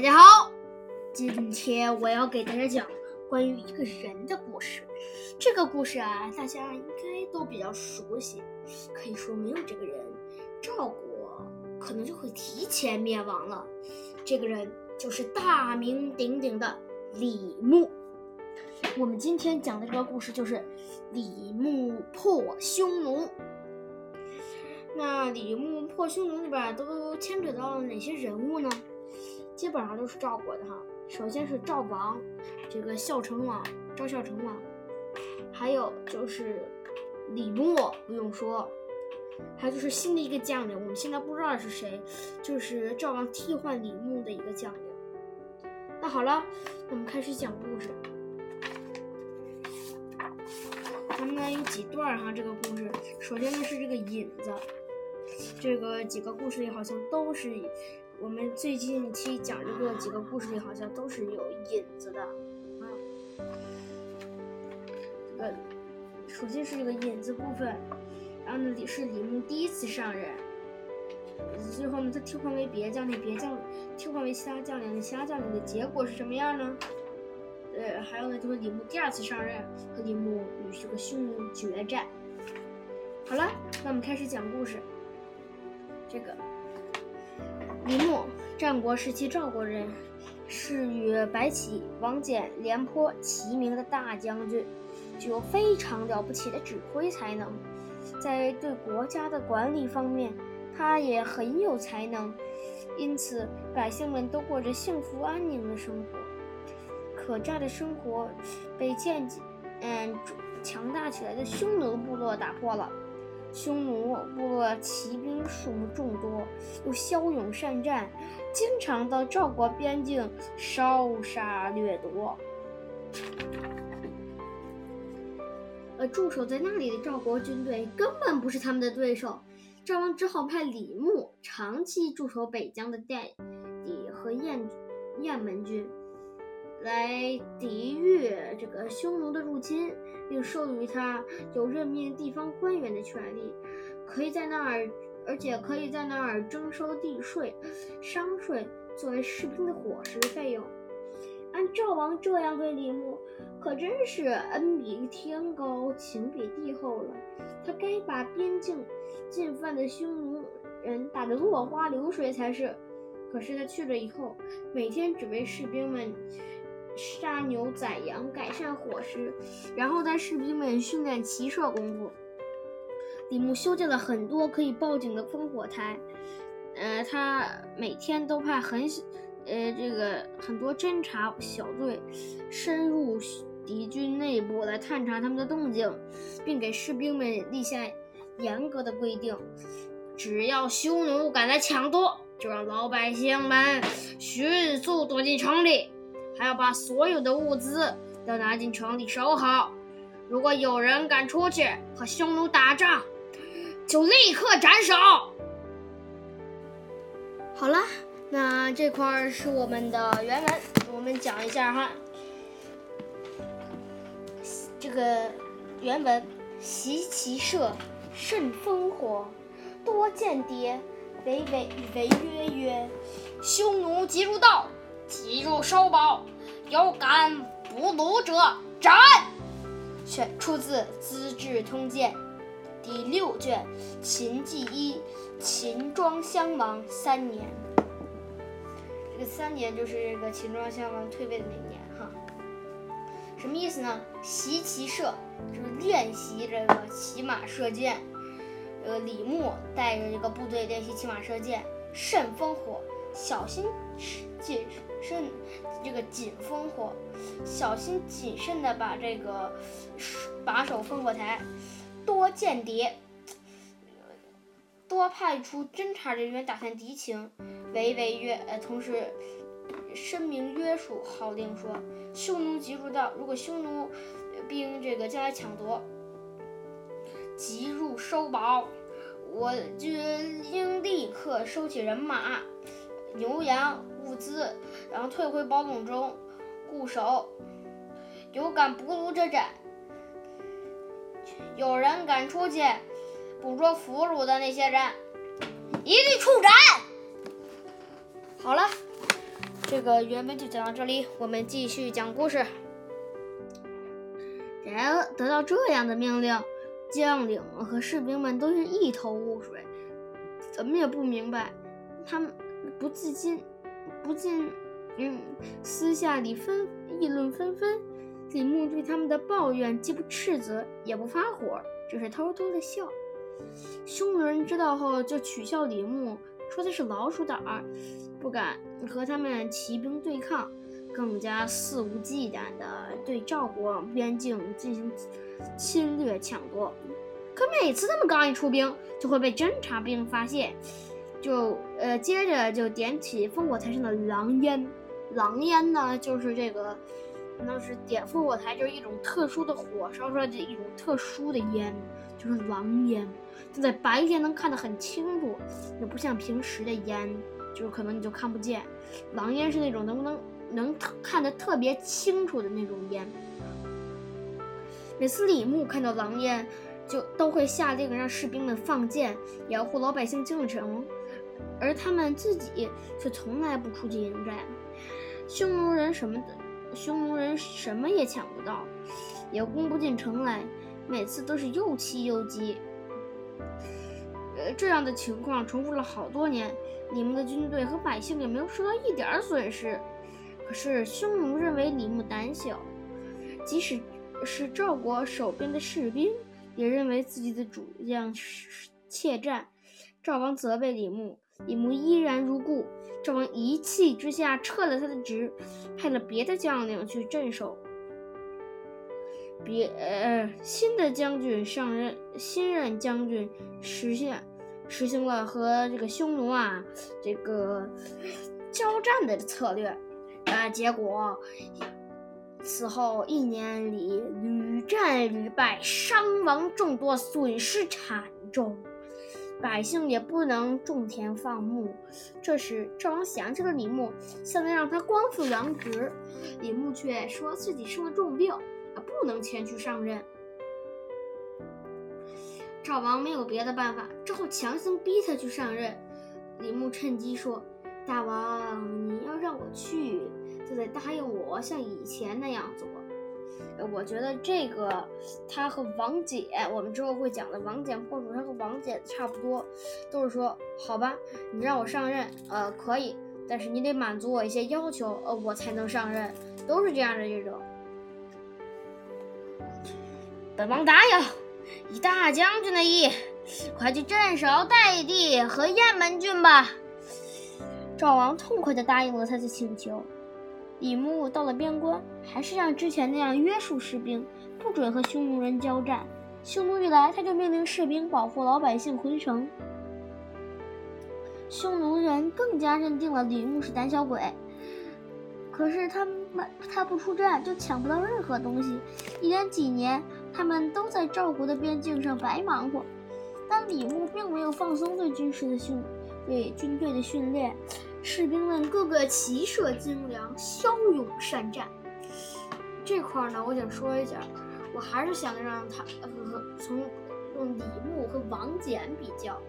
大家好，今天我要给大家讲关于一个人的故事。这个故事啊，大家应该都比较熟悉。可以说，没有这个人，赵国可能就会提前灭亡了。这个人就是大名鼎鼎的李牧。我们今天讲的这个故事就是李牧破匈奴。那李牧破匈奴里边都牵扯到了哪些人物呢？基本上都是赵国的哈。首先是赵王，这个孝成王赵孝成王，还有就是李牧，不用说，还有就是新的一个将领，我们现在不知道是谁，就是赵王替换李牧的一个将领。那好了，我们开始讲故事。咱们呢有几段哈，这个故事，首先呢是这个引子。这个几个故事里好像都是，我们最近期讲这个几个故事里好像都是有引子的啊。这个首先是这个引子部分，然后呢李是李牧第一次上任，最后呢他替换为别将，那别将替换为其他将领，其他将领的结果是什么样呢？呃，还有呢就是李牧第二次上任和李牧与这个匈奴决战。好了，那我们开始讲故事。这个李牧，战国时期赵国人，是与白起、王翦、廉颇齐名的大将军，具有非常了不起的指挥才能。在对国家的管理方面，他也很有才能，因此百姓们都过着幸福安宁的生活。可这样的生活被渐渐嗯强大起来的匈奴部落打破了。匈奴部落骑兵数目众多，又骁勇善战，经常到赵国边境烧杀掠夺。而驻守在那里的赵国军队根本不是他们的对手，赵王只好派李牧长期驻守北疆的代底和雁雁门军。来抵御这个匈奴的入侵，并授予他有任命地方官员的权利，可以在那儿，而且可以在那儿征收地税、商税，作为士兵的伙食费用。按赵王这样对李牧，可真是恩比天高，情比地厚了。他该把边境进犯的匈奴人打得落花流水才是。可是他去了以后，每天只为士兵们。杀牛宰羊，改善伙食，然后带士兵们训练骑射功夫。李牧修建了很多可以报警的烽火台，呃，他每天都派很，呃，这个很多侦察小队深入敌军内部来探查他们的动静，并给士兵们立下严格的规定：只要匈奴敢来抢夺，就让老百姓们迅速躲进城里。还要把所有的物资都拿进城里收好。如果有人敢出去和匈奴打仗，就立刻斩首。好了，那这块是我们的原文，我们讲一下哈。这个原文：习其射，甚烽火，多间谍，违违违约曰：匈奴急入道。急入收宝，有敢不鲁者斩。选出自《资治通鉴》第六卷秦纪一秦庄襄王三年。这个三年就是这个秦庄襄王退位的那年哈。什么意思呢？习骑射就是练习这个骑马射箭。呃，李牧带着这个部队练习骑马射箭，慎烽火，小心谨慎，这个谨烽火，小心谨慎的把这个把守烽火台，多间谍，多派出侦察人员打探敌情，违违约，呃，同时声明约束，号令说，匈奴急入道，如果匈奴兵这个将来抢夺，急入收宝，我军应立刻收起人马。牛羊物资，然后退回堡垒中固守。有敢不如者斩。有人敢出去捕捉俘虏的那些人，一律处斩。好了，这个原文就讲到这里，我们继续讲故事。然而得到这样的命令，将领和士兵们都是一头雾水，怎么也不明白。他们不自禁，不禁，嗯，私下里纷议论纷纷。李牧对他们的抱怨既不斥责，也不发火，只是偷偷的笑。匈奴人知道后，就取笑李牧，说他是老鼠胆儿，不敢和他们骑兵对抗，更加肆无忌惮地对赵国边境进行侵略抢夺。可每次他们刚一出兵，就会被侦察兵发现，就呃接着就点起烽火台上的狼烟。狼烟呢，就是这个。那是点烽火台，就是一种特殊的火烧出来的一种特殊的烟，就是狼烟。就在白天能看得很清楚，也不像平时的烟，就是可能你就看不见。狼烟是那种能不能能看得特别清楚的那种烟。每次李牧看到狼烟，就都会下令让士兵们放箭，掩护老百姓进城，而他们自己却从来不出去迎战。匈奴人什么的。匈奴人什么也抢不到，也攻不进城来，每次都是又气又急。呃，这样的情况重复了好多年，李牧的军队和百姓也没有受到一点损失。可是匈奴认为李牧胆小，即使是赵国守边的士兵，也认为自己的主将怯战。赵王责备李牧，李牧依然如故。赵王一气之下撤了他的职，派了别的将领去镇守。别呃，新的将军上任，新任将军实现实行了和这个匈奴啊这个交战的策略，啊，结果此后一年里屡战屡败，伤亡众多，损失惨重。百姓也不能种田放牧。这时，赵王想起了李牧，下令让他光复原职。李牧却说自己生了重病，啊，不能前去上任。赵王没有别的办法，只好强行逼他去上任。李牧趁机说：“大王，你要让我去，就得答应我像以前那样做。”我觉得这个他和王翦，我们之后会讲的王翦破楚，他和王翦差不多，都是说好吧，你让我上任，呃，可以，但是你得满足我一些要求，呃，我才能上任，都是这样的这种。本王答应，以大将军的意，快去镇守代地和雁门郡吧。赵王痛快地答应了他的请求。李牧到了边关，还是像之前那样约束士兵，不准和匈奴人交战。匈奴一来，他就命令士兵保护老百姓回城。匈奴人更加认定了李牧是胆小鬼。可是他们他不出战，就抢不到任何东西。一连几年，他们都在赵国的边境上白忙活。但李牧并没有放松对军事的训，对军队的训练。士兵们个个骑射精良，骁勇善战。这块儿呢，我想说一下，我还是想让他和从用李牧和王翦比较。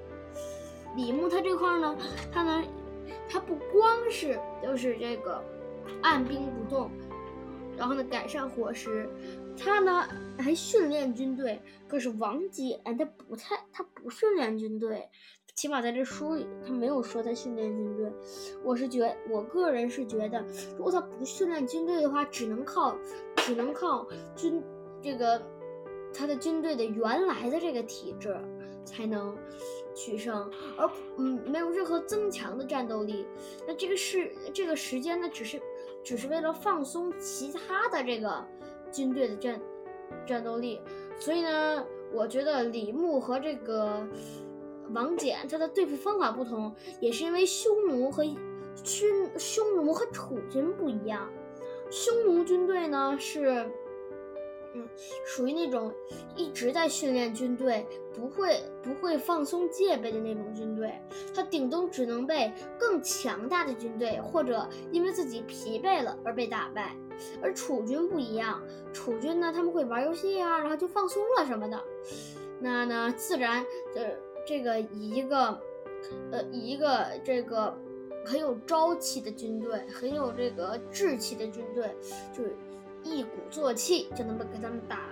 李牧他这块儿呢，他呢，他不光是就是这个按兵不动，然后呢改善伙食，他呢还训练军队。可是王翦他不太，他不训练军队。起码在这书里，他没有说他训练军队。我是觉，我个人是觉得，如果他不训练军队的话，只能靠，只能靠军这个他的军队的原来的这个体制才能取胜，而嗯没有任何增强的战斗力。那这个是这个时间呢，只是只是为了放松其他的这个军队的战战斗力。所以呢，我觉得李牧和这个。王翦他的对付方法不同，也是因为匈奴和军匈奴和楚军不一样。匈奴军队呢是，嗯，属于那种一直在训练军队，不会不会放松戒备的那种军队。他顶多只能被更强大的军队，或者因为自己疲惫了而被打败。而楚军不一样，楚军呢他们会玩游戏啊，然后就放松了什么的，那呢自然呃。这个一个，呃，一个这个很有朝气的军队，很有这个志气的军队，就一鼓作气就能把给他们打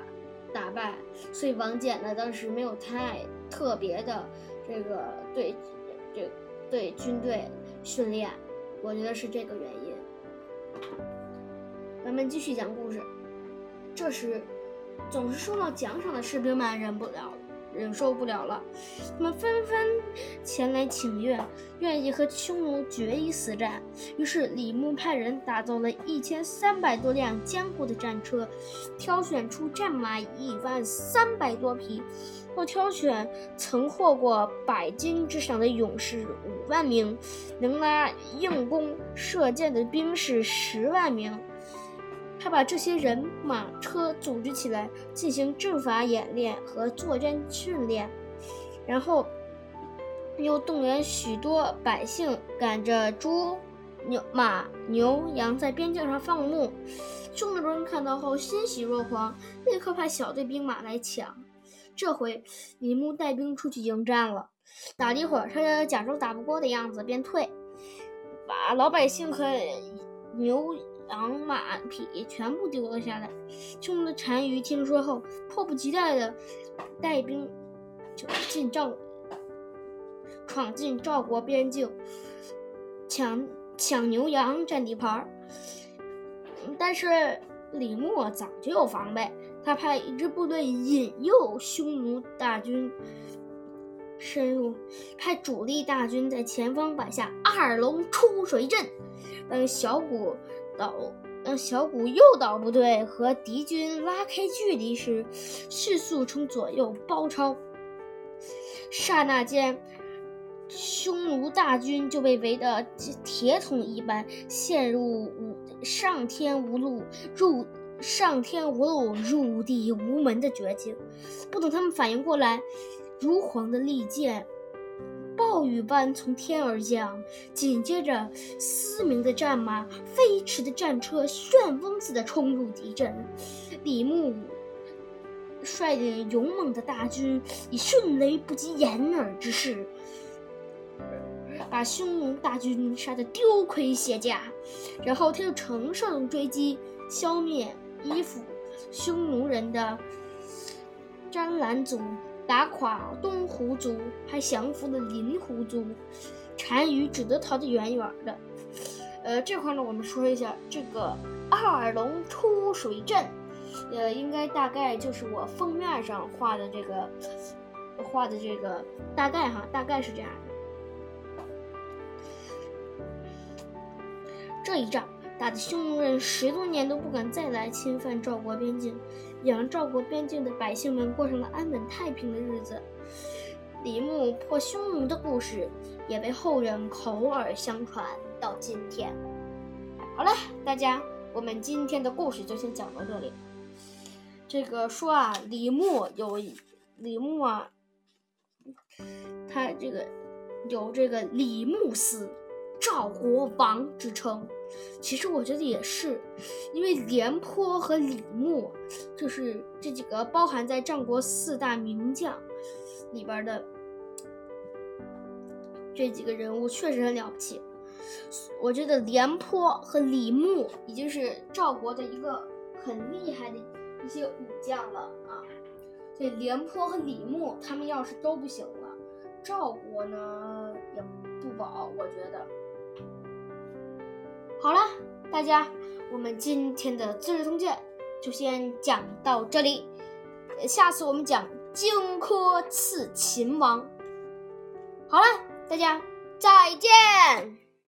打败。所以王翦呢，当时没有太特别的这个对这对军队训练，我觉得是这个原因。咱们继续讲故事。这时，总是受到奖赏的士兵们忍不了。忍受不了了，他们纷纷前来请愿，愿意和匈奴决一死战。于是李牧派人打造了一千三百多辆坚固的战车，挑选出战马一万三百多匹，又挑选曾获过百金之赏的勇士五万名，能拉硬弓射箭的兵士十万名。他把这些人马车组织起来进行阵法演练和作战训练，然后又动员许多百姓赶着猪、牛、马、牛、羊在边境上放牧。匈奴人看到后欣喜若狂，立刻派小队兵马来抢。这回李牧带兵出去迎战了，打了一会儿，他假装打不过的样子，便退，把老百姓和牛。羊马匹全部丢了下来。匈奴的单于听说后，迫不及待地带兵就进赵，闯进赵国边境，抢抢牛羊，占地盘儿。但是李牧早就有防备，他派一支部队引诱匈奴大军深入，派主力大军在前方摆下二龙出水阵，让小股。导，让小股诱导部队和敌军拉开距离时，迅速从左右包抄。刹那间，匈奴大军就被围得铁桶一般，陷入无上天无路入上天无路入地无门的绝境。不等他们反应过来，如簧的利剑。暴雨般从天而降，紧接着，嘶鸣的战马、飞驰的战车旋风似的冲入敌阵。李牧率领勇猛的大军，以迅雷不及掩耳之势，把匈奴大军杀得丢盔卸甲。然后，他又乘胜追击，消灭依附匈奴人的詹兰族。打垮东胡族，还降服了林胡族，单于只得逃得远远的。呃，这块呢，我们说一下这个二龙出水阵，呃，应该大概就是我封面上画的这个画的这个大概哈，大概是这样的。这一仗。打得匈奴人十多年都不敢再来侵犯赵国边境，也让赵国边境的百姓们过上了安稳太平的日子。李牧破匈奴的故事也被后人口耳相传到今天。好了，大家，我们今天的故事就先讲到这里。这个说啊，李牧有李牧啊，他这个有这个李牧死。赵国王之称，其实我觉得也是，因为廉颇和李牧，就是这几个包含在战国四大名将里边的这几个人物，确实很了不起。我觉得廉颇和李牧已经是赵国的一个很厉害的一些武将了啊。所以廉颇和李牧他们要是都不行了，赵国呢也不保，我觉得。好了，大家，我们今天的《资治通鉴》就先讲到这里，下次我们讲荆轲刺秦王。好了，大家再见。